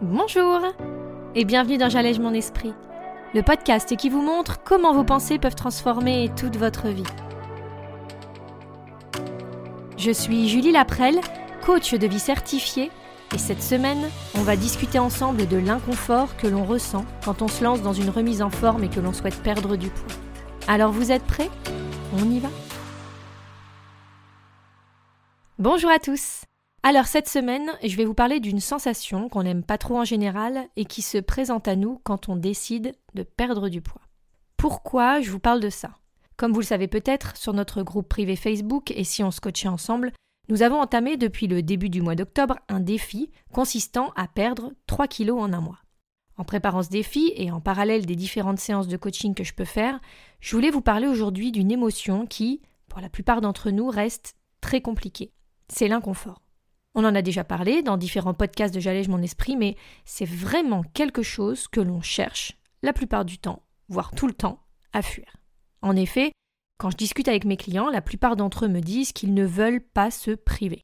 Bonjour et bienvenue dans J'allège mon esprit, le podcast qui vous montre comment vos pensées peuvent transformer toute votre vie. Je suis Julie Laprelle, coach de vie certifiée, et cette semaine, on va discuter ensemble de l'inconfort que l'on ressent quand on se lance dans une remise en forme et que l'on souhaite perdre du poids. Alors vous êtes prêts? On y va? Bonjour à tous alors cette semaine, je vais vous parler d'une sensation qu'on n'aime pas trop en général et qui se présente à nous quand on décide de perdre du poids. Pourquoi je vous parle de ça? Comme vous le savez peut-être, sur notre groupe privé Facebook et si on se coachait ensemble, nous avons entamé depuis le début du mois d'octobre un défi consistant à perdre 3 kilos en un mois. En préparant ce défi et en parallèle des différentes séances de coaching que je peux faire, je voulais vous parler aujourd'hui d'une émotion qui, pour la plupart d'entre nous, reste très compliquée. C'est l'inconfort. On en a déjà parlé dans différents podcasts de J'allège mon esprit, mais c'est vraiment quelque chose que l'on cherche, la plupart du temps, voire tout le temps, à fuir. En effet, quand je discute avec mes clients, la plupart d'entre eux me disent qu'ils ne veulent pas se priver.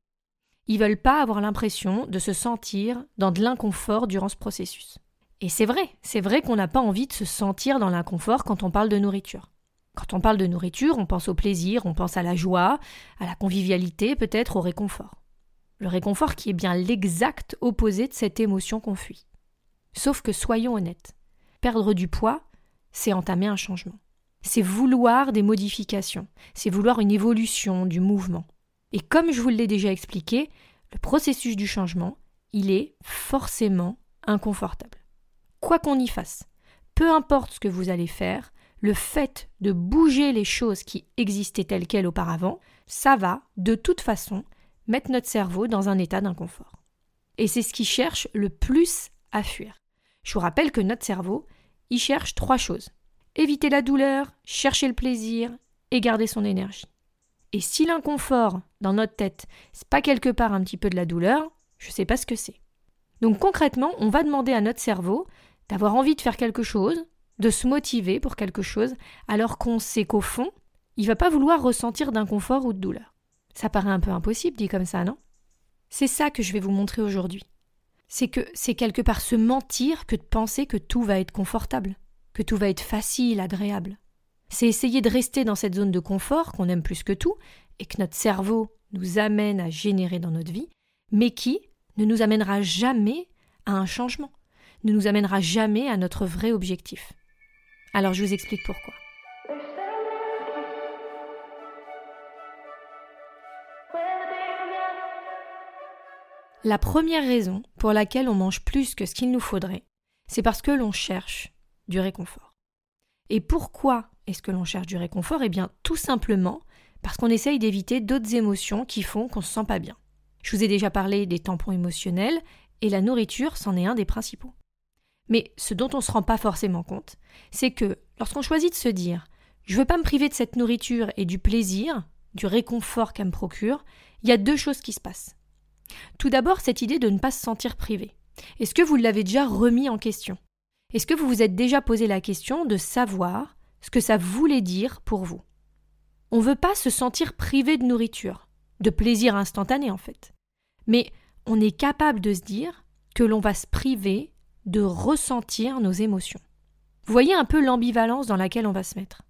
Ils veulent pas avoir l'impression de se sentir dans de l'inconfort durant ce processus. Et c'est vrai, c'est vrai qu'on n'a pas envie de se sentir dans l'inconfort quand on parle de nourriture. Quand on parle de nourriture, on pense au plaisir, on pense à la joie, à la convivialité, peut-être au réconfort. Le réconfort qui est bien l'exact opposé de cette émotion qu'on fuit. Sauf que soyons honnêtes, perdre du poids, c'est entamer un changement. C'est vouloir des modifications, c'est vouloir une évolution du mouvement. Et comme je vous l'ai déjà expliqué, le processus du changement, il est forcément inconfortable. Quoi qu'on y fasse, peu importe ce que vous allez faire, le fait de bouger les choses qui existaient telles quelles auparavant, ça va, de toute façon, mettre notre cerveau dans un état d'inconfort. Et c'est ce qui cherche le plus à fuir. Je vous rappelle que notre cerveau, il cherche trois choses. Éviter la douleur, chercher le plaisir et garder son énergie. Et si l'inconfort dans notre tête, c'est pas quelque part un petit peu de la douleur, je sais pas ce que c'est. Donc concrètement, on va demander à notre cerveau d'avoir envie de faire quelque chose, de se motiver pour quelque chose, alors qu'on sait qu'au fond, il va pas vouloir ressentir d'inconfort ou de douleur. Ça paraît un peu impossible dit comme ça, non? C'est ça que je vais vous montrer aujourd'hui. C'est que c'est quelque part se mentir que de penser que tout va être confortable, que tout va être facile, agréable. C'est essayer de rester dans cette zone de confort qu'on aime plus que tout et que notre cerveau nous amène à générer dans notre vie, mais qui ne nous amènera jamais à un changement, ne nous amènera jamais à notre vrai objectif. Alors je vous explique pourquoi. La première raison pour laquelle on mange plus que ce qu'il nous faudrait, c'est parce que l'on cherche du réconfort. Et pourquoi est-ce que l'on cherche du réconfort? Eh bien, tout simplement parce qu'on essaye d'éviter d'autres émotions qui font qu'on se sent pas bien. Je vous ai déjà parlé des tampons émotionnels, et la nourriture s'en est un des principaux. Mais ce dont on ne se rend pas forcément compte, c'est que lorsqu'on choisit de se dire je veux pas me priver de cette nourriture et du plaisir, du réconfort qu'elle me procure, il y a deux choses qui se passent. Tout d'abord, cette idée de ne pas se sentir privé. Est-ce que vous l'avez déjà remis en question? Est-ce que vous vous êtes déjà posé la question de savoir ce que ça voulait dire pour vous? On ne veut pas se sentir privé de nourriture, de plaisir instantané en fait. Mais on est capable de se dire que l'on va se priver de ressentir nos émotions. Voyez un peu l'ambivalence dans laquelle on va se mettre.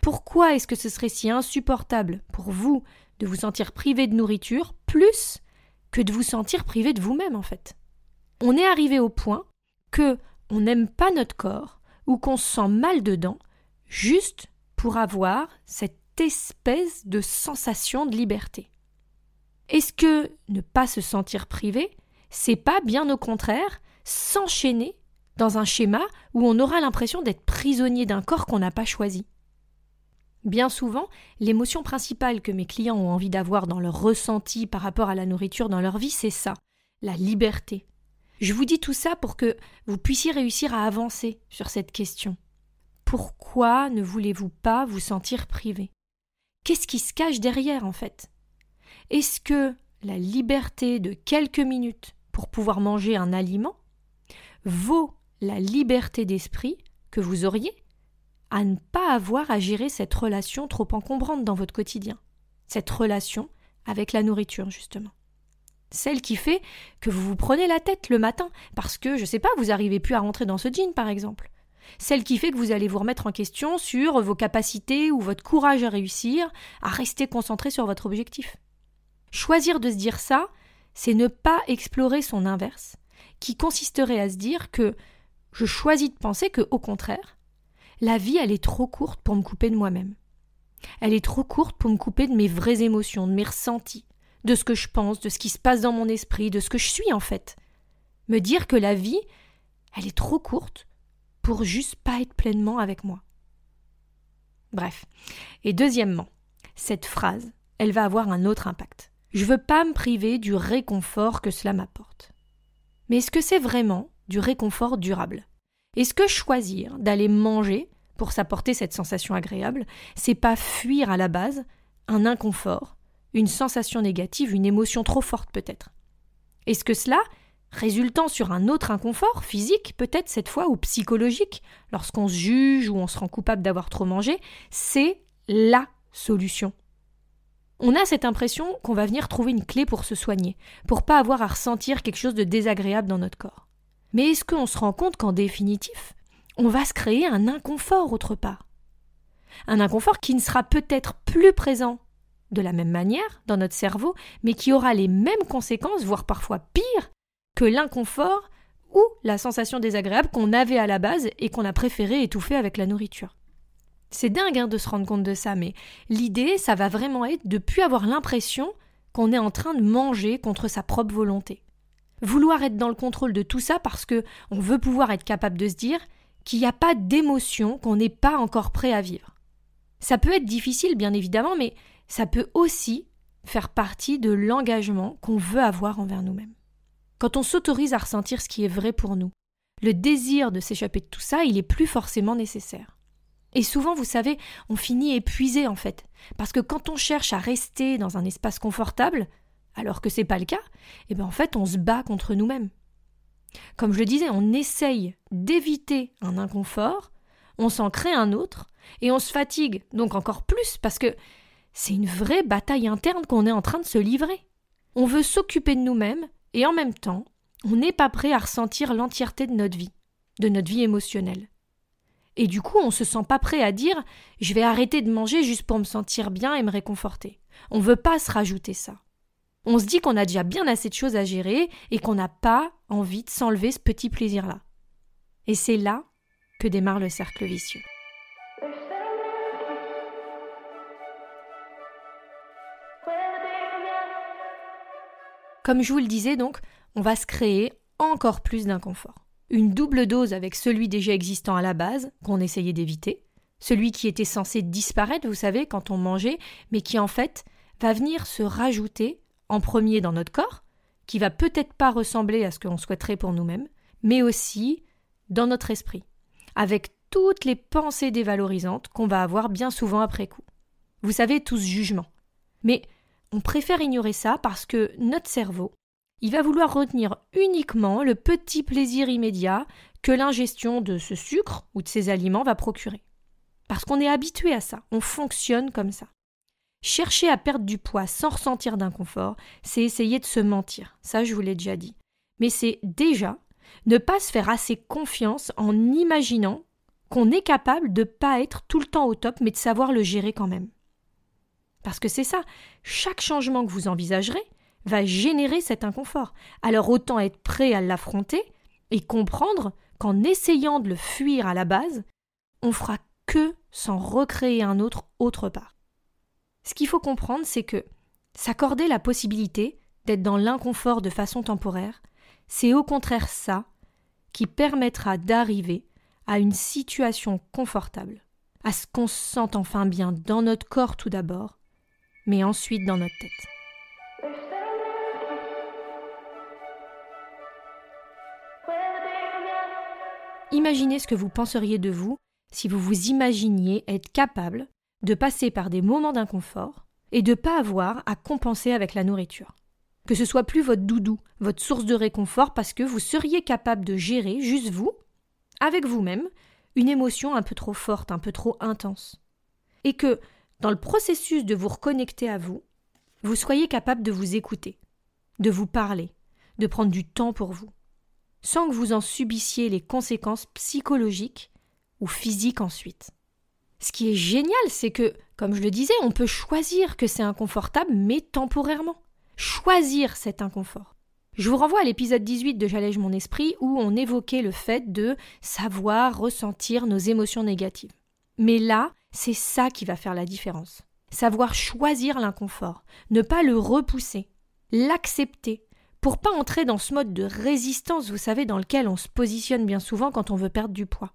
Pourquoi est-ce que ce serait si insupportable pour vous de vous sentir privé de nourriture, plus que de vous sentir privé de vous-même en fait. On est arrivé au point que on n'aime pas notre corps ou qu'on se sent mal dedans juste pour avoir cette espèce de sensation de liberté. Est-ce que ne pas se sentir privé, c'est pas bien au contraire s'enchaîner dans un schéma où on aura l'impression d'être prisonnier d'un corps qu'on n'a pas choisi? Bien souvent, l'émotion principale que mes clients ont envie d'avoir dans leur ressenti par rapport à la nourriture dans leur vie, c'est ça, la liberté. Je vous dis tout ça pour que vous puissiez réussir à avancer sur cette question. Pourquoi ne voulez-vous pas vous sentir privé? Qu'est-ce qui se cache derrière en fait? Est-ce que la liberté de quelques minutes pour pouvoir manger un aliment vaut la liberté d'esprit que vous auriez? À ne pas avoir à gérer cette relation trop encombrante dans votre quotidien, cette relation avec la nourriture justement. Celle qui fait que vous vous prenez la tête le matin parce que, je sais pas, vous n'arrivez plus à rentrer dans ce jean, par exemple. Celle qui fait que vous allez vous remettre en question sur vos capacités ou votre courage à réussir, à rester concentré sur votre objectif. Choisir de se dire ça, c'est ne pas explorer son inverse, qui consisterait à se dire que je choisis de penser que, au contraire, la vie, elle est trop courte pour me couper de moi-même. Elle est trop courte pour me couper de mes vraies émotions, de mes ressentis, de ce que je pense, de ce qui se passe dans mon esprit, de ce que je suis en fait. Me dire que la vie, elle est trop courte pour juste pas être pleinement avec moi. Bref. Et deuxièmement, cette phrase, elle va avoir un autre impact. Je veux pas me priver du réconfort que cela m'apporte. Mais est-ce que c'est vraiment du réconfort durable? Est-ce que choisir d'aller manger pour s'apporter cette sensation agréable, c'est pas fuir à la base un inconfort, une sensation négative, une émotion trop forte peut-être? Est-ce que cela, résultant sur un autre inconfort, physique peut-être cette fois, ou psychologique, lorsqu'on se juge ou on se rend coupable d'avoir trop mangé, c'est la solution? On a cette impression qu'on va venir trouver une clé pour se soigner, pour pas avoir à ressentir quelque chose de désagréable dans notre corps. Mais est-ce qu'on se rend compte qu'en définitif, on va se créer un inconfort autre part? Un inconfort qui ne sera peut-être plus présent de la même manière dans notre cerveau, mais qui aura les mêmes conséquences, voire parfois pire, que l'inconfort ou la sensation désagréable qu'on avait à la base et qu'on a préféré étouffer avec la nourriture. C'est dingue hein, de se rendre compte de ça, mais l'idée, ça va vraiment être de plus avoir l'impression qu'on est en train de manger contre sa propre volonté. Vouloir être dans le contrôle de tout ça parce que on veut pouvoir être capable de se dire qu'il n'y a pas d'émotion qu'on n'est pas encore prêt à vivre. Ça peut être difficile, bien évidemment, mais ça peut aussi faire partie de l'engagement qu'on veut avoir envers nous-mêmes. Quand on s'autorise à ressentir ce qui est vrai pour nous, le désir de s'échapper de tout ça, il est plus forcément nécessaire. Et souvent, vous savez, on finit épuisé en fait, parce que quand on cherche à rester dans un espace confortable, alors que c'est pas le cas, eh bien en fait, on se bat contre nous-mêmes. Comme je le disais, on essaye d'éviter un inconfort, on s'en crée un autre, et on se fatigue, donc encore plus, parce que c'est une vraie bataille interne qu'on est en train de se livrer. On veut s'occuper de nous-mêmes, et en même temps, on n'est pas prêt à ressentir l'entièreté de notre vie, de notre vie émotionnelle. Et du coup, on se sent pas prêt à dire je vais arrêter de manger juste pour me sentir bien et me réconforter. On veut pas se rajouter ça. On se dit qu'on a déjà bien assez de choses à gérer et qu'on n'a pas envie de s'enlever ce petit plaisir-là. Et c'est là que démarre le cercle vicieux. Comme je vous le disais donc, on va se créer encore plus d'inconfort une double dose avec celui déjà existant à la base, qu'on essayait d'éviter, celui qui était censé disparaître, vous savez, quand on mangeait, mais qui en fait va venir se rajouter en premier dans notre corps, qui va peut-être pas ressembler à ce qu'on souhaiterait pour nous-mêmes, mais aussi dans notre esprit, avec toutes les pensées dévalorisantes qu'on va avoir bien souvent après coup. Vous savez, tout ce jugement. Mais on préfère ignorer ça parce que notre cerveau, il va vouloir retenir uniquement le petit plaisir immédiat que l'ingestion de ce sucre ou de ces aliments va procurer. Parce qu'on est habitué à ça, on fonctionne comme ça. Chercher à perdre du poids sans ressentir d'inconfort, c'est essayer de se mentir, ça je vous l'ai déjà dit. Mais c'est déjà ne pas se faire assez confiance en imaginant qu'on est capable de pas être tout le temps au top, mais de savoir le gérer quand même. Parce que c'est ça, chaque changement que vous envisagerez, va générer cet inconfort. Alors autant être prêt à l'affronter et comprendre qu'en essayant de le fuir à la base, on fera que s'en recréer un autre autre part. Ce qu'il faut comprendre, c'est que s'accorder la possibilité d'être dans l'inconfort de façon temporaire, c'est au contraire ça qui permettra d'arriver à une situation confortable, à ce qu'on se sente enfin bien dans notre corps tout d'abord, mais ensuite dans notre tête. Imaginez ce que vous penseriez de vous si vous vous imaginiez être capable de passer par des moments d'inconfort et de ne pas avoir à compenser avec la nourriture. Que ce soit plus votre doudou, votre source de réconfort, parce que vous seriez capable de gérer, juste vous, avec vous-même, une émotion un peu trop forte, un peu trop intense. Et que, dans le processus de vous reconnecter à vous, vous soyez capable de vous écouter, de vous parler, de prendre du temps pour vous, sans que vous en subissiez les conséquences psychologiques ou physiques ensuite. Ce qui est génial, c'est que, comme je le disais, on peut choisir que c'est inconfortable, mais temporairement. Choisir cet inconfort. Je vous renvoie à l'épisode 18 de J'allège mon esprit où on évoquait le fait de savoir ressentir nos émotions négatives. Mais là, c'est ça qui va faire la différence. Savoir choisir l'inconfort, ne pas le repousser, l'accepter, pour pas entrer dans ce mode de résistance, vous savez, dans lequel on se positionne bien souvent quand on veut perdre du poids.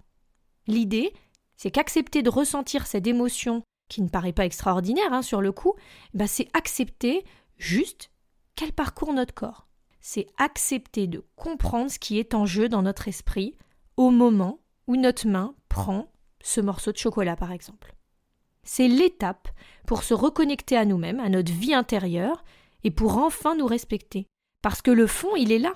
L'idée, c'est qu'accepter de ressentir cette émotion, qui ne paraît pas extraordinaire hein, sur le coup, bah c'est accepter juste qu'elle parcourt notre corps. C'est accepter de comprendre ce qui est en jeu dans notre esprit au moment où notre main prend ce morceau de chocolat, par exemple. C'est l'étape pour se reconnecter à nous-mêmes, à notre vie intérieure, et pour enfin nous respecter. Parce que le fond, il est là.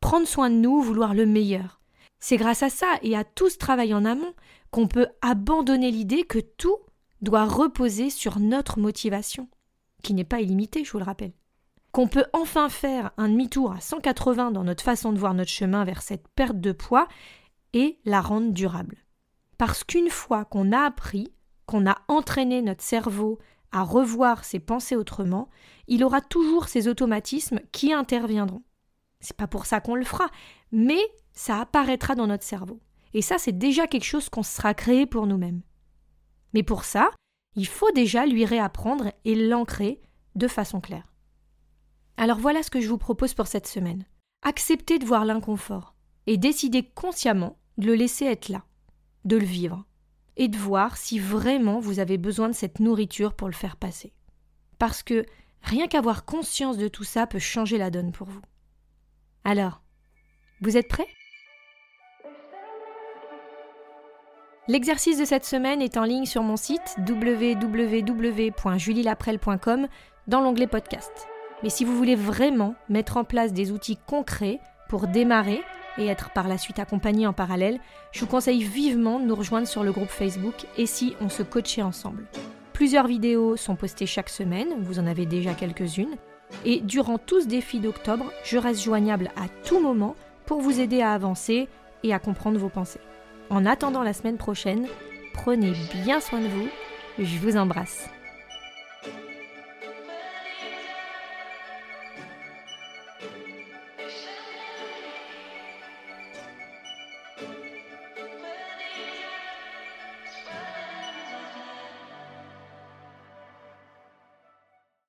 Prendre soin de nous, vouloir le meilleur. C'est grâce à ça et à tout ce travail en amont qu'on peut abandonner l'idée que tout doit reposer sur notre motivation, qui n'est pas illimitée, je vous le rappelle. Qu'on peut enfin faire un demi-tour à 180 dans notre façon de voir notre chemin vers cette perte de poids et la rendre durable. Parce qu'une fois qu'on a appris, qu'on a entraîné notre cerveau à revoir ses pensées autrement, il aura toujours ces automatismes qui interviendront. C'est pas pour ça qu'on le fera, mais ça apparaîtra dans notre cerveau. Et ça, c'est déjà quelque chose qu'on sera créé pour nous-mêmes. Mais pour ça, il faut déjà lui réapprendre et l'ancrer de façon claire. Alors voilà ce que je vous propose pour cette semaine. Acceptez de voir l'inconfort et décider consciemment de le laisser être là, de le vivre, et de voir si vraiment vous avez besoin de cette nourriture pour le faire passer. Parce que rien qu'avoir conscience de tout ça peut changer la donne pour vous. Alors, vous êtes prêts? L'exercice de cette semaine est en ligne sur mon site www.julielaprel.com dans l'onglet podcast. Mais si vous voulez vraiment mettre en place des outils concrets pour démarrer et être par la suite accompagné en parallèle, je vous conseille vivement de nous rejoindre sur le groupe Facebook et si on se coachait ensemble. Plusieurs vidéos sont postées chaque semaine, vous en avez déjà quelques-unes, et durant tout ce défi d'octobre, je reste joignable à tout moment pour vous aider à avancer et à comprendre vos pensées. En attendant la semaine prochaine, prenez bien soin de vous, je vous embrasse.